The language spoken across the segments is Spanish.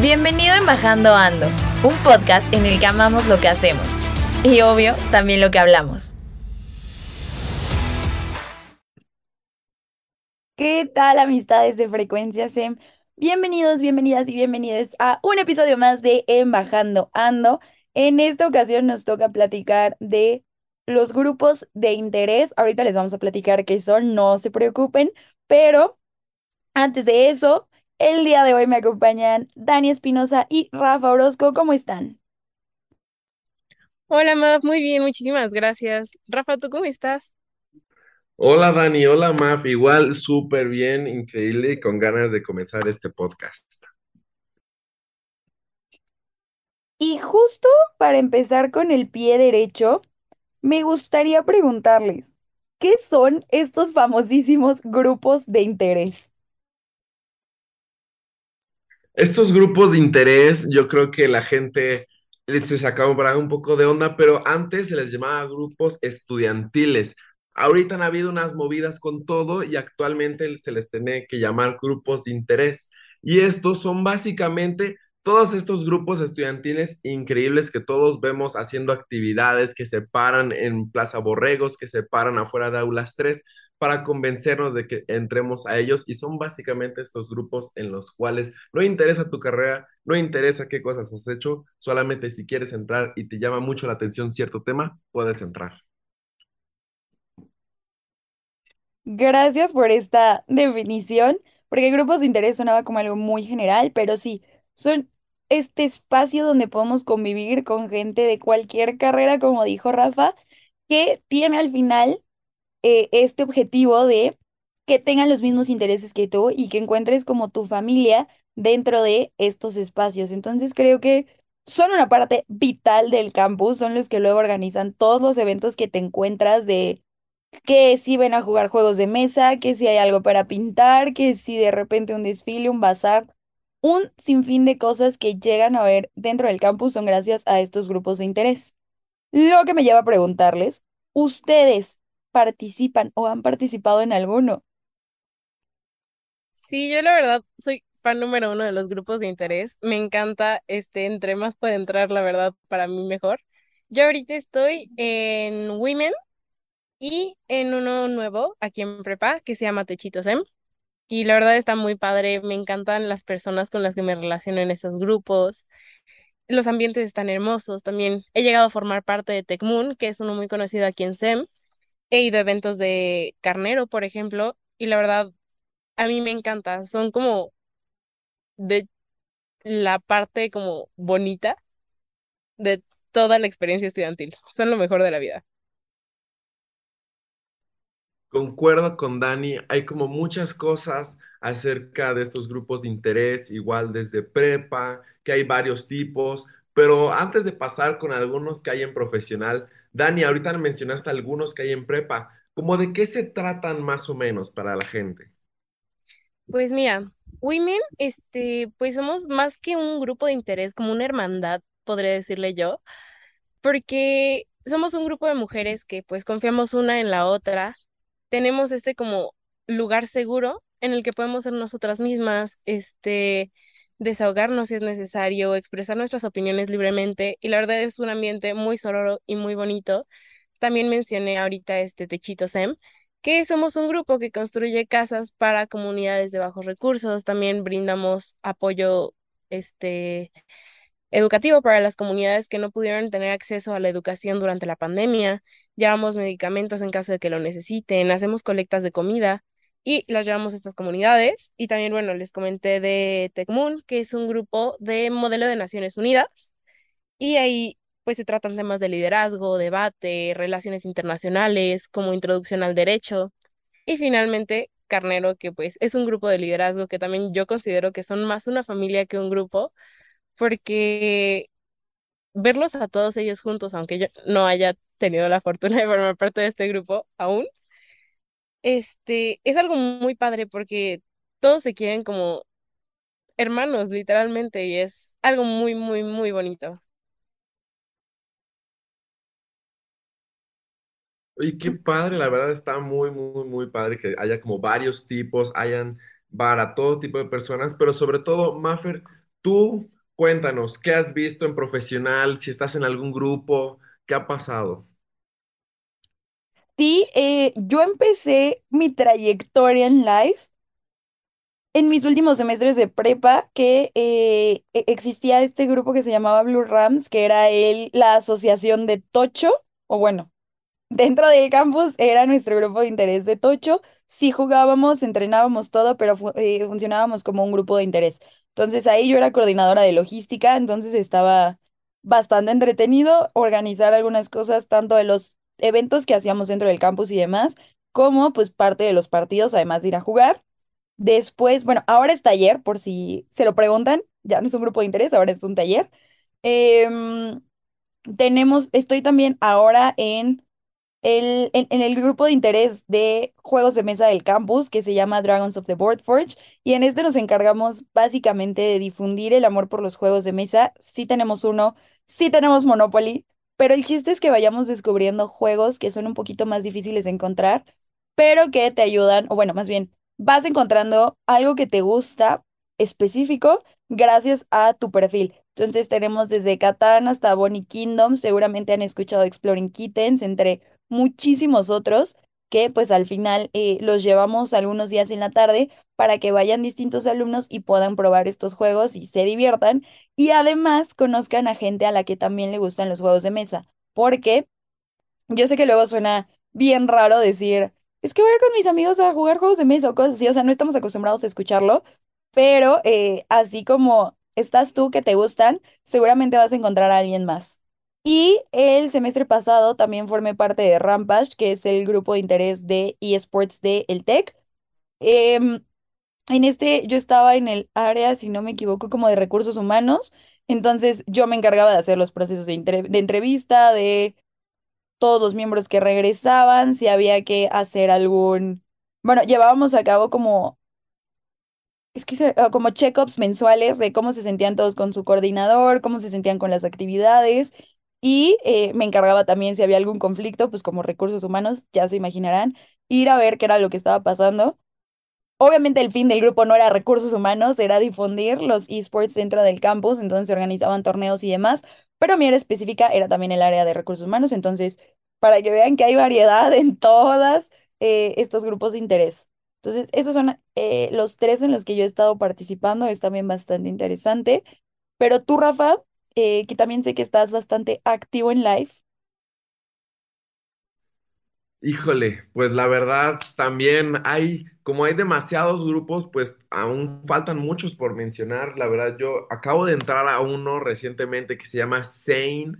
Bienvenido en Bajando Ando, un podcast en el que amamos lo que hacemos y obvio también lo que hablamos. ¿Qué tal amistades de Frecuencia SEM? Bienvenidos, bienvenidas y bienvenidas a un episodio más de Embajando Ando. En esta ocasión nos toca platicar de los grupos de interés. Ahorita les vamos a platicar qué son, no se preocupen, pero antes de eso, el día de hoy me acompañan Dani Espinosa y Rafa Orozco. ¿Cómo están? Hola, Maf, muy bien, muchísimas gracias. Rafa, ¿tú cómo estás? Hola, Dani, hola, Maf, igual súper bien, increíble y con ganas de comenzar este podcast. Y justo para empezar con el pie derecho, me gustaría preguntarles, ¿qué son estos famosísimos grupos de interés? Estos grupos de interés, yo creo que la gente se sacaba un poco de onda, pero antes se les llamaba grupos estudiantiles. Ahorita han habido unas movidas con todo y actualmente se les tiene que llamar grupos de interés. Y estos son básicamente todos estos grupos estudiantiles increíbles que todos vemos haciendo actividades, que se paran en Plaza Borregos, que se paran afuera de Aulas 3 para convencernos de que entremos a ellos y son básicamente estos grupos en los cuales no interesa tu carrera, no interesa qué cosas has hecho, solamente si quieres entrar y te llama mucho la atención cierto tema, puedes entrar. Gracias por esta definición, porque grupos de interés sonaba como algo muy general, pero sí, son este espacio donde podemos convivir con gente de cualquier carrera, como dijo Rafa, que tiene al final eh, este objetivo de que tengan los mismos intereses que tú y que encuentres como tu familia dentro de estos espacios. Entonces creo que son una parte vital del campus, son los que luego organizan todos los eventos que te encuentras de que si ven a jugar juegos de mesa, que si hay algo para pintar, que si de repente un desfile, un bazar un sinfín de cosas que llegan a ver dentro del campus son gracias a estos grupos de interés. Lo que me lleva a preguntarles, ¿ustedes participan o han participado en alguno? Sí, yo la verdad soy fan número uno de los grupos de interés. Me encanta, este, entre más puede entrar, la verdad, para mí mejor. Yo ahorita estoy en Women y en uno nuevo aquí en Prepa que se llama Techitos M. Y la verdad está muy padre, me encantan las personas con las que me relaciono en esos grupos. Los ambientes están hermosos también. He llegado a formar parte de Tecmoon, que es uno muy conocido aquí en SEM. He ido a eventos de carnero, por ejemplo, y la verdad, a mí me encanta. Son como de la parte como bonita de toda la experiencia estudiantil. Son lo mejor de la vida. Concuerdo con Dani, hay como muchas cosas acerca de estos grupos de interés, igual desde prepa, que hay varios tipos, pero antes de pasar con algunos que hay en profesional, Dani, ahorita mencionaste algunos que hay en prepa, ¿cómo de qué se tratan más o menos para la gente? Pues mira, Women, este, pues somos más que un grupo de interés, como una hermandad, podría decirle yo, porque somos un grupo de mujeres que pues confiamos una en la otra tenemos este como lugar seguro en el que podemos ser nosotras mismas, este, desahogarnos si es necesario, expresar nuestras opiniones libremente y la verdad es un ambiente muy sonoro y muy bonito. También mencioné ahorita este Techito SEM, que somos un grupo que construye casas para comunidades de bajos recursos, también brindamos apoyo este educativo para las comunidades que no pudieron tener acceso a la educación durante la pandemia, llevamos medicamentos en caso de que lo necesiten, hacemos colectas de comida y las llevamos a estas comunidades. Y también, bueno, les comenté de TecMoon, que es un grupo de modelo de Naciones Unidas. Y ahí pues se tratan temas de liderazgo, debate, relaciones internacionales, como introducción al derecho. Y finalmente, Carnero, que pues es un grupo de liderazgo que también yo considero que son más una familia que un grupo, porque verlos a todos ellos juntos, aunque yo no haya tenido la fortuna de formar parte de este grupo aún, este, es algo muy padre porque todos se quieren como hermanos, literalmente, y es algo muy, muy, muy bonito. Oye, qué padre, la verdad está muy, muy, muy padre que haya como varios tipos, hayan para todo tipo de personas, pero sobre todo, Maffer, tú cuéntanos, ¿qué has visto en profesional? Si estás en algún grupo, ¿qué ha pasado? Sí, eh, yo empecé mi trayectoria en life en mis últimos semestres de prepa que eh, e- existía este grupo que se llamaba Blue Rams, que era el, la asociación de Tocho, o bueno, dentro del campus era nuestro grupo de interés de Tocho. Sí jugábamos, entrenábamos todo, pero eh, funcionábamos como un grupo de interés. Entonces ahí yo era coordinadora de logística, entonces estaba bastante entretenido organizar algunas cosas, tanto de los eventos que hacíamos dentro del campus y demás, como pues parte de los partidos, además de ir a jugar. Después, bueno, ahora es taller, por si se lo preguntan, ya no es un grupo de interés, ahora es un taller. Em, tenemos, estoy también ahora en el, en, el grupo de interés de juegos de mesa del campus que se llama Dragons of the Board Forge y en este nos encargamos básicamente de difundir el amor por los juegos de mesa. Sí tenemos uno, sí tenemos Monopoly, pero el chiste es que vayamos descubriendo juegos que son un poquito más difíciles de encontrar, pero que te ayudan, o bueno, más bien, vas encontrando algo que te gusta específico gracias a tu perfil. Entonces tenemos desde Catán hasta Bonnie Kingdom, seguramente han escuchado Exploring Kittens, entre muchísimos otros que pues al final eh, los llevamos algunos días en la tarde para que vayan distintos alumnos y puedan probar estos juegos y se diviertan y además conozcan a gente a la que también le gustan los juegos de mesa, porque yo sé que luego suena bien raro decir, es que voy a ir con mis amigos a jugar juegos de mesa o cosas así, o sea, no estamos acostumbrados a escucharlo, pero eh, así como estás tú que te gustan, seguramente vas a encontrar a alguien más. Y el semestre pasado también formé parte de Rampage, que es el grupo de interés de eSports de el Tec. Em, en este yo estaba en el área, si no me equivoco, como de recursos humanos. Entonces yo me encargaba de hacer los procesos de, entre- de entrevista, de todos los miembros que regresaban, si había que hacer algún... Bueno, llevábamos a cabo como es que ah, como check-ups mensuales de cómo se sentían todos con su coordinador, cómo se sentían con las actividades y eh, me encargaba también si había algún conflicto, pues como recursos humanos, ya se imaginarán, ir a ver qué era lo que estaba pasando. Obviamente el fin del grupo no era recursos humanos, era difundir los esports dentro del campus, entonces se organizaban torneos y demás, pero mi área específica era también el área de recursos humanos, entonces para que vean que hay variedad en todas eh, estos grupos de interés. Entonces, esos son eh, los tres en los que yo he estado participando, es también bastante interesante. Pero tú, Rafa, eh, que también sé que estás bastante activo en live. Híjole, pues la verdad también hay, como hay demasiados grupos, pues aún faltan muchos por mencionar. La verdad, yo acabo de entrar a uno recientemente que se llama Sane.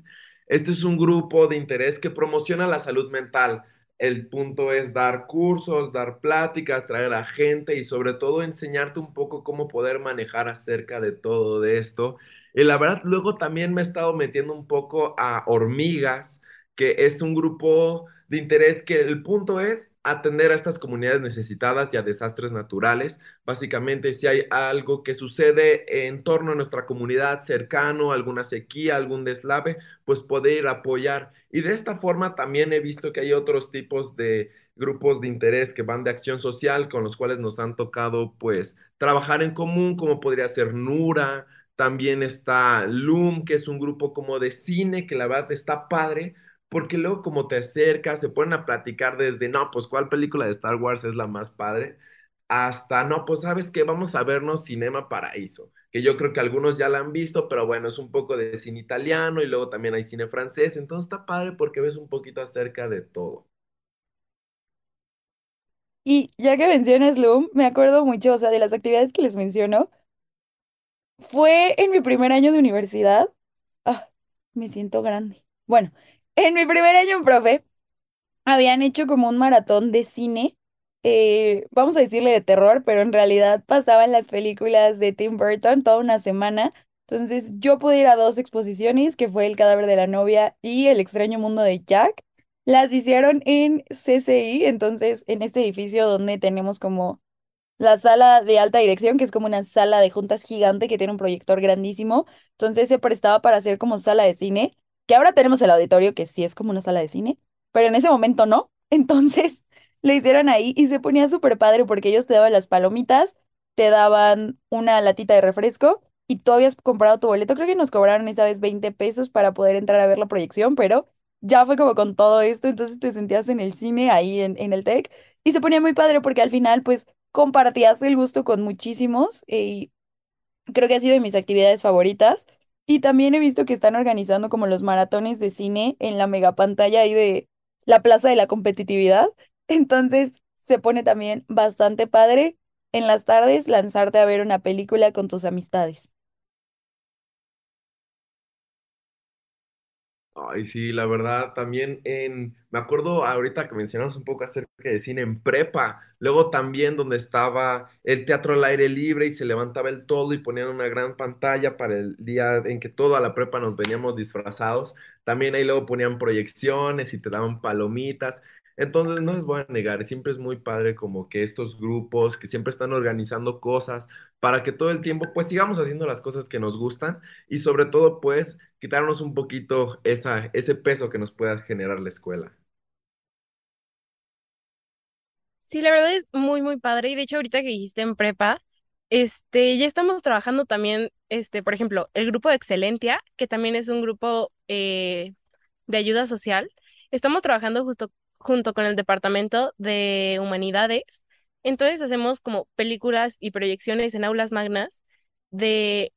Este es un grupo de interés que promociona la salud mental. El punto es dar cursos, dar pláticas, traer a gente y sobre todo enseñarte un poco cómo poder manejar acerca de todo de esto. Y la verdad, luego también me he estado metiendo un poco a Hormigas, que es un grupo de interés que el punto es atender a estas comunidades necesitadas y a desastres naturales. Básicamente, si hay algo que sucede en torno a nuestra comunidad cercano, alguna sequía, algún deslave, pues poder apoyar. Y de esta forma también he visto que hay otros tipos de grupos de interés que van de acción social con los cuales nos han tocado pues trabajar en común, como podría ser Nura. También está Loom, que es un grupo como de cine, que la verdad está padre, porque luego como te acercas, se ponen a platicar desde, no, pues cuál película de Star Wars es la más padre, hasta, no, pues sabes que vamos a vernos Cinema Paraíso, que yo creo que algunos ya la han visto, pero bueno, es un poco de cine italiano y luego también hay cine francés, entonces está padre porque ves un poquito acerca de todo. Y ya que mencionas Loom, me acuerdo mucho, o sea, de las actividades que les menciono. Fue en mi primer año de universidad. Ah, me siento grande. Bueno, en mi primer año profe. Habían hecho como un maratón de cine, eh, vamos a decirle de terror, pero en realidad pasaban las películas de Tim Burton toda una semana. Entonces yo pude ir a dos exposiciones, que fue El cadáver de la novia y El extraño mundo de Jack. Las hicieron en CCI, entonces en este edificio donde tenemos como la sala de alta dirección, que es como una sala de juntas gigante que tiene un proyector grandísimo. Entonces se prestaba para hacer como sala de cine, que ahora tenemos el auditorio, que sí es como una sala de cine, pero en ese momento no. Entonces lo hicieron ahí y se ponía súper padre porque ellos te daban las palomitas, te daban una latita de refresco y tú habías comprado tu boleto. Creo que nos cobraron esa vez 20 pesos para poder entrar a ver la proyección, pero ya fue como con todo esto, entonces te sentías en el cine ahí en, en el TEC y se ponía muy padre porque al final pues compartías el gusto con muchísimos y creo que ha sido de mis actividades favoritas. Y también he visto que están organizando como los maratones de cine en la megapantalla ahí de la Plaza de la Competitividad. Entonces se pone también bastante padre en las tardes lanzarte a ver una película con tus amistades. Ay, sí, la verdad, también en, me acuerdo ahorita que mencionamos un poco acerca de cine en prepa, luego también donde estaba el teatro al aire libre y se levantaba el todo y ponían una gran pantalla para el día en que toda la prepa nos veníamos disfrazados, también ahí luego ponían proyecciones y te daban palomitas, entonces no les voy a negar, siempre es muy padre como que estos grupos que siempre están organizando cosas para que todo el tiempo pues sigamos haciendo las cosas que nos gustan y sobre todo pues quitarnos un poquito esa, ese peso que nos pueda generar la escuela. Sí, la verdad es muy, muy padre. Y de hecho, ahorita que dijiste en prepa, este, ya estamos trabajando también, este, por ejemplo, el grupo de Excelentia, que también es un grupo eh, de ayuda social. Estamos trabajando justo junto con el Departamento de Humanidades. Entonces hacemos como películas y proyecciones en aulas magnas de,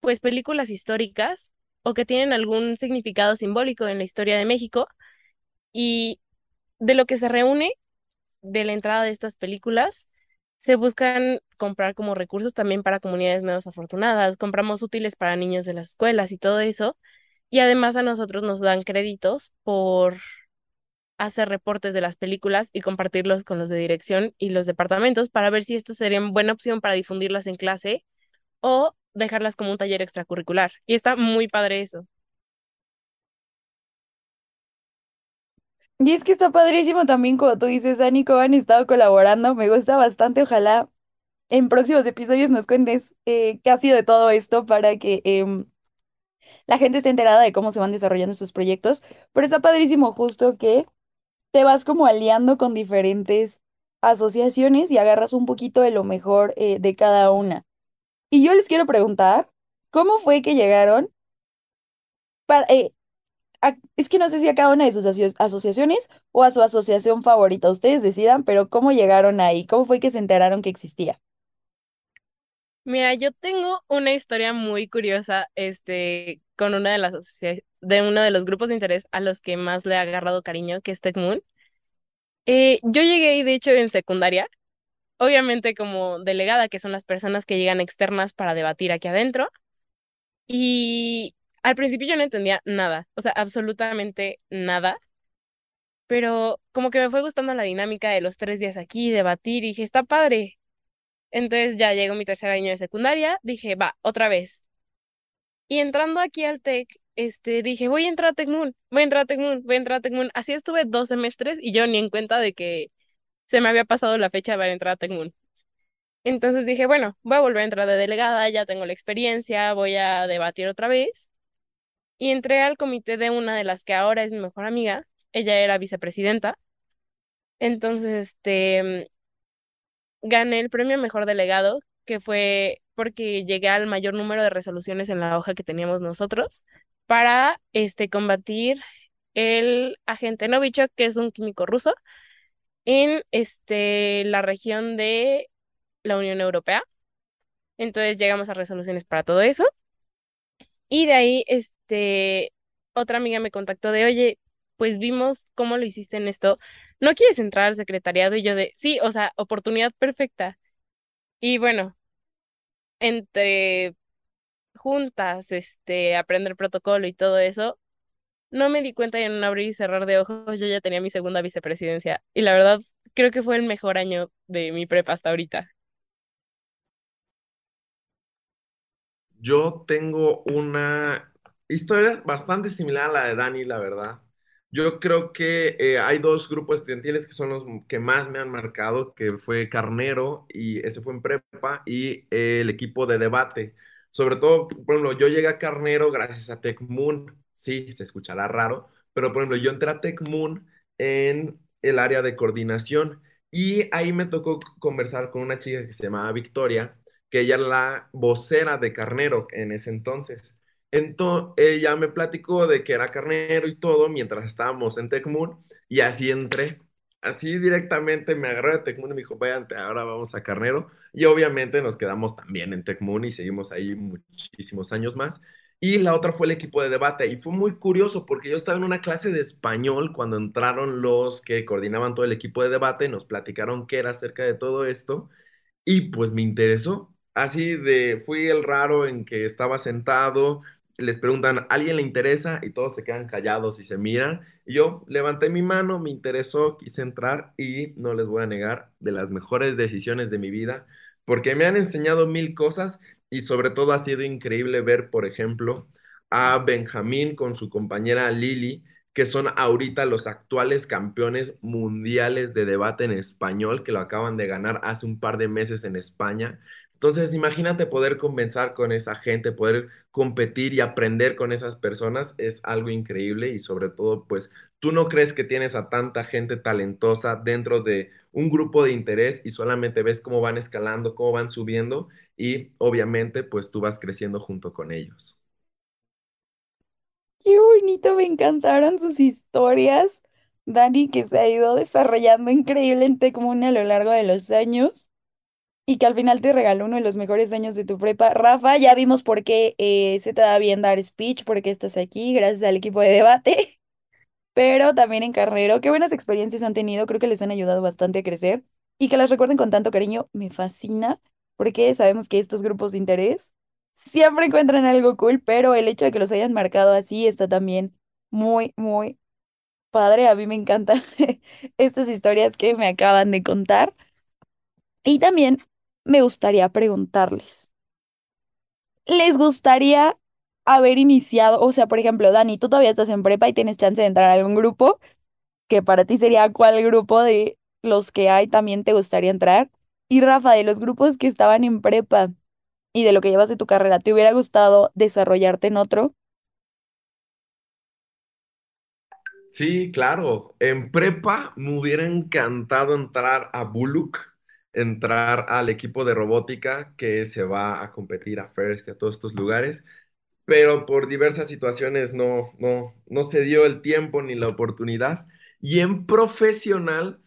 pues, películas históricas o que tienen algún significado simbólico en la historia de México. Y de lo que se reúne de la entrada de estas películas, se buscan comprar como recursos también para comunidades menos afortunadas, compramos útiles para niños de las escuelas y todo eso. Y además a nosotros nos dan créditos por hacer reportes de las películas y compartirlos con los de dirección y los departamentos para ver si esto sería una buena opción para difundirlas en clase o dejarlas como un taller extracurricular. Y está muy padre eso. Y es que está padrísimo también, como tú dices, Dani, cómo han estado colaborando. Me gusta bastante. Ojalá en próximos episodios nos cuentes eh, qué ha sido de todo esto para que em, la gente esté enterada de cómo se van desarrollando estos proyectos. Pero está padrísimo justo que te vas como aliando con diferentes asociaciones y agarras un poquito de lo mejor eh, de cada una. Y yo les quiero preguntar, ¿cómo fue que llegaron para, eh, es que no sé si a cada una de sus asociaciones o a su asociación favorita, ustedes decidan, pero ¿cómo llegaron ahí? ¿Cómo fue que se enteraron que existía? Mira, yo tengo una historia muy curiosa, este, con una de las de uno de los grupos de interés a los que más le ha agarrado cariño, que es TechMoon. Eh, yo llegué, de hecho, en secundaria, obviamente como delegada, que son las personas que llegan externas para debatir aquí adentro. Y al principio yo no entendía nada, o sea, absolutamente nada. Pero como que me fue gustando la dinámica de los tres días aquí, debatir, y dije, está padre. Entonces ya llegó mi tercer año de secundaria, dije, va, otra vez. Y entrando aquí al TEC, este, dije, voy a entrar a Tecmun, voy a entrar a Tecmun, voy a entrar a Tecmun. Así estuve dos semestres y yo ni en cuenta de que se me había pasado la fecha de haber entrado a Tecmun. Entonces dije, bueno, voy a volver a entrar de delegada, ya tengo la experiencia, voy a debatir otra vez. Y entré al comité de una de las que ahora es mi mejor amiga. Ella era vicepresidenta. Entonces, este, gané el premio Mejor Delegado, que fue porque llegué al mayor número de resoluciones en la hoja que teníamos nosotros para este, combatir el agente Novichok, que es un químico ruso, en este, la región de la Unión Europea. Entonces llegamos a resoluciones para todo eso. Y de ahí, este, otra amiga me contactó de, oye, pues vimos cómo lo hiciste en esto. ¿No quieres entrar al secretariado? Y yo de, sí, o sea, oportunidad perfecta. Y bueno, entre juntas, este, aprender protocolo y todo eso, no me di cuenta y en un abrir y cerrar de ojos yo ya tenía mi segunda vicepresidencia. Y la verdad, creo que fue el mejor año de mi prepa hasta ahorita. Yo tengo una historia bastante similar a la de Dani, la verdad. Yo creo que eh, hay dos grupos estudiantiles que son los que más me han marcado, que fue Carnero, y ese fue en prepa, y el equipo de debate. Sobre todo, por ejemplo, yo llegué a Carnero gracias a TechMoon. Sí, se escuchará raro, pero por ejemplo, yo entré a TechMoon en el área de coordinación y ahí me tocó conversar con una chica que se llamaba Victoria, que ella era la vocera de Carnero en ese entonces. Entonces, ella me platicó de que era carnero y todo mientras estábamos en Tecmoon y así entré. Así directamente me agarré de Tecmoon y me dijo, vayan, ahora vamos a Carnero. Y obviamente nos quedamos también en Tecmoon y seguimos ahí muchísimos años más. Y la otra fue el equipo de debate. Y fue muy curioso porque yo estaba en una clase de español cuando entraron los que coordinaban todo el equipo de debate, nos platicaron qué era acerca de todo esto y pues me interesó. Así de, fui el raro en que estaba sentado, les preguntan, ¿alguien le interesa? Y todos se quedan callados y se miran. Y yo levanté mi mano, me interesó, quise entrar y no les voy a negar de las mejores decisiones de mi vida, porque me han enseñado mil cosas y sobre todo ha sido increíble ver, por ejemplo, a Benjamín con su compañera Lili, que son ahorita los actuales campeones mundiales de debate en español, que lo acaban de ganar hace un par de meses en España. Entonces, imagínate poder conversar con esa gente, poder competir y aprender con esas personas, es algo increíble y sobre todo, pues, tú no crees que tienes a tanta gente talentosa dentro de un grupo de interés y solamente ves cómo van escalando, cómo van subiendo y obviamente, pues, tú vas creciendo junto con ellos. Qué bonito, me encantaron sus historias. Dani, que se ha ido desarrollando increíble en Tecmoon a lo largo de los años y que al final te regaló uno de los mejores años de tu prepa. Rafa, ya vimos por qué eh, se te da bien dar speech, por qué estás aquí, gracias al equipo de debate, pero también en Carnero. Qué buenas experiencias han tenido, creo que les han ayudado bastante a crecer y que las recuerden con tanto cariño, me fascina, porque sabemos que estos grupos de interés siempre encuentran algo cool, pero el hecho de que los hayan marcado así está también muy, muy padre. A mí me encantan estas historias que me acaban de contar. Y también me gustaría preguntarles, ¿les gustaría haber iniciado, o sea, por ejemplo, Dani, tú todavía estás en prepa y tienes chance de entrar a algún grupo, que para ti sería cuál grupo de los que hay también te gustaría entrar? Y Rafa, de los grupos que estaban en prepa y de lo que llevas de tu carrera, ¿te hubiera gustado desarrollarte en otro? Sí, claro. En prepa me hubiera encantado entrar a Buluk entrar al equipo de robótica que se va a competir a First y a todos estos lugares, pero por diversas situaciones no, no, no se dio el tiempo ni la oportunidad. Y en profesional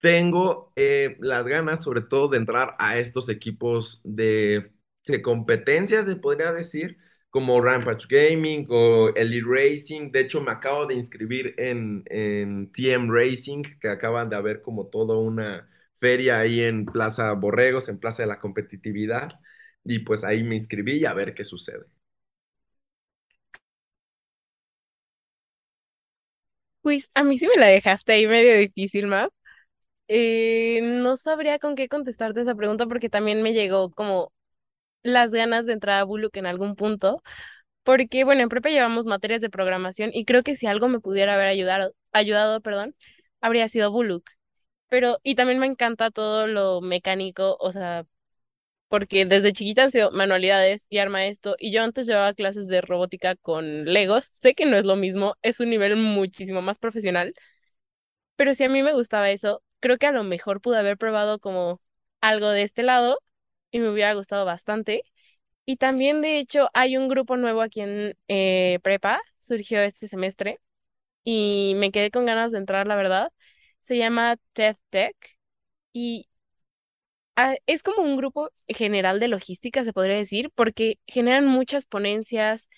tengo eh, las ganas sobre todo de entrar a estos equipos de, de competencias, se podría decir, como Rampage Gaming o Elite Racing. De hecho, me acabo de inscribir en, en TM Racing, que acaban de haber como toda una feria ahí en Plaza Borregos, en Plaza de la Competitividad, y pues ahí me inscribí a ver qué sucede. Pues a mí sí me la dejaste ahí medio difícil, Map. Eh, no sabría con qué contestarte esa pregunta porque también me llegó como las ganas de entrar a Buluk en algún punto, porque bueno, en prepa llevamos materias de programación y creo que si algo me pudiera haber ayudado, ayudado, perdón, habría sido Buluk. Pero, y también me encanta todo lo mecánico, o sea, porque desde chiquita han sido manualidades y arma esto, y yo antes llevaba clases de robótica con Legos, sé que no es lo mismo, es un nivel muchísimo más profesional, pero si a mí me gustaba eso, creo que a lo mejor pude haber probado como algo de este lado y me hubiera gustado bastante. Y también, de hecho, hay un grupo nuevo aquí en eh, Prepa, surgió este semestre, y me quedé con ganas de entrar, la verdad se llama TED Tech y ah, es como un grupo general de logística, se podría decir, porque generan muchas ponencias.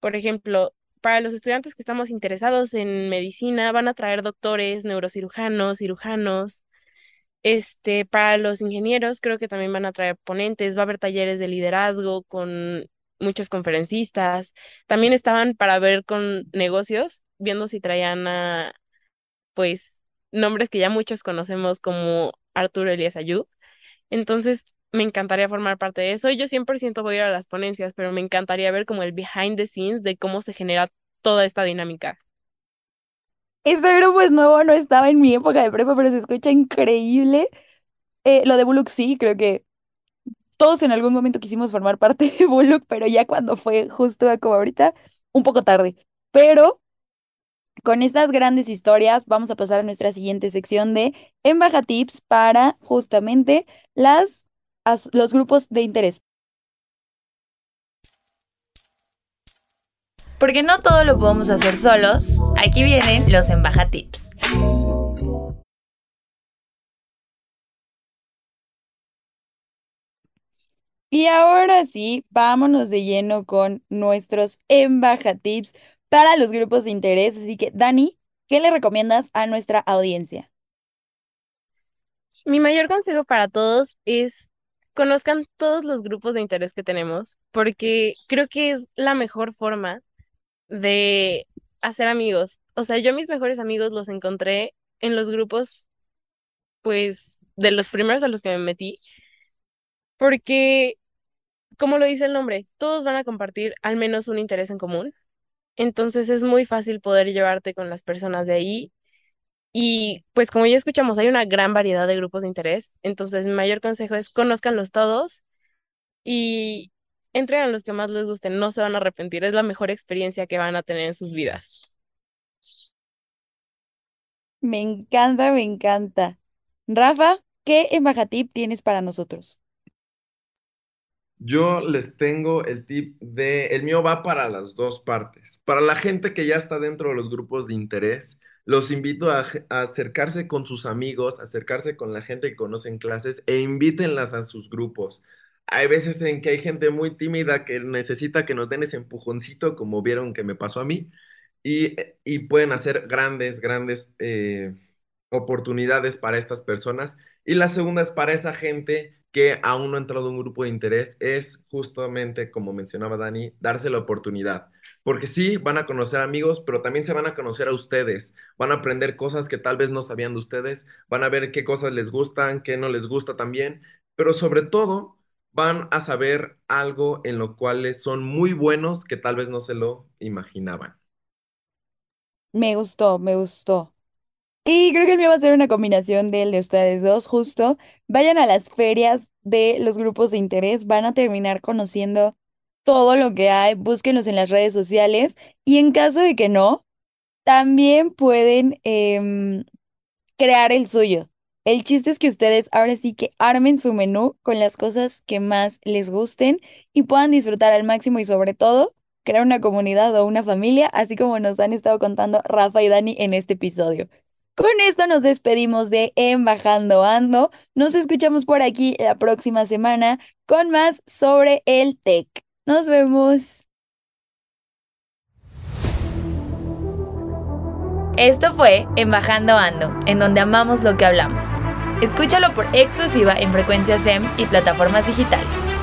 Por ejemplo, para los estudiantes que estamos interesados en medicina, van a traer doctores, neurocirujanos, cirujanos. Este, para los ingenieros, creo que también van a traer ponentes, va a haber talleres de liderazgo con muchos conferencistas. También estaban para ver con negocios, viendo si traían a, pues, nombres que ya muchos conocemos como Arturo Elías Ayub. Entonces, me encantaría formar parte de eso. Yo 100% voy a ir a las ponencias, pero me encantaría ver como el behind the scenes de cómo se genera toda esta dinámica. Este grupo es nuevo, no estaba en mi época de prepa, pero se escucha increíble. Eh, lo de Bullock sí, creo que todos en algún momento quisimos formar parte de Bullock, pero ya cuando fue justo como ahorita, un poco tarde. Pero con estas grandes historias vamos a pasar a nuestra siguiente sección de Embaja Tips para justamente las, los grupos de interés. Porque no todo lo podemos hacer solos, aquí vienen los Embaja Tips. Y ahora sí, vámonos de lleno con nuestros Embaja Tips para los grupos de interés. Así que, Dani, ¿qué le recomiendas a nuestra audiencia? Mi mayor consejo para todos es conozcan todos los grupos de interés que tenemos, porque creo que es la mejor forma de hacer amigos. O sea, yo mis mejores amigos los encontré en los grupos, pues, de los primeros a los que me metí, porque como lo dice el nombre, todos van a compartir al menos un interés en común. Entonces es muy fácil poder llevarte con las personas de ahí. Y pues como ya escuchamos, hay una gran variedad de grupos de interés. Entonces mi mayor consejo es conózcanlos todos y entren a los que más les gusten. No se van a arrepentir. Es la mejor experiencia que van a tener en sus vidas. Me encanta, me encanta. Rafa, ¿qué embajatip tienes para nosotros? Yo les tengo el tip de, el mío va para las dos partes. Para la gente que ya está dentro de los grupos de interés, los invito a, acercarse con sus amigos, acercarse con la gente que conocen clases e invítenlas a sus grupos. Hay veces en que hay gente muy tímida que necesita que nos den ese empujoncito, como vieron que me pasó a mí, y, y pueden hacer grandes, grandes eh, oportunidades para estas personas. Y la segunda es para esa gente que aún no ha entrado en un grupo de interés, es justamente, como mencionaba Dani, darse la oportunidad. Porque sí, van a conocer amigos, pero también se van a conocer a ustedes. Van a aprender cosas que tal vez no sabían de ustedes. Van a ver qué cosas les gustan, qué no les gusta también. Pero sobre todo, van a saber algo en lo cual son muy buenos que tal vez no se lo imaginaban. Me gustó, me gustó. Y creo que el mío va a ser una combinación del de ustedes dos, justo. Vayan a las ferias de los grupos de interés, van a terminar conociendo todo lo que hay, búsquenlos en las redes sociales y en caso de que no, también pueden em, crear el suyo. El chiste es que ustedes ahora sí que armen su menú con las cosas que más les gusten y puedan disfrutar al máximo y sobre todo crear una comunidad o una familia, así como nos han estado contando Rafa y Dani en este episodio. Con esto nos despedimos de Embajando Ando. Nos escuchamos por aquí la próxima semana con más sobre el tech. Nos vemos. Esto fue Embajando Ando, en donde amamos lo que hablamos. Escúchalo por exclusiva en frecuencia SEM y plataformas digitales.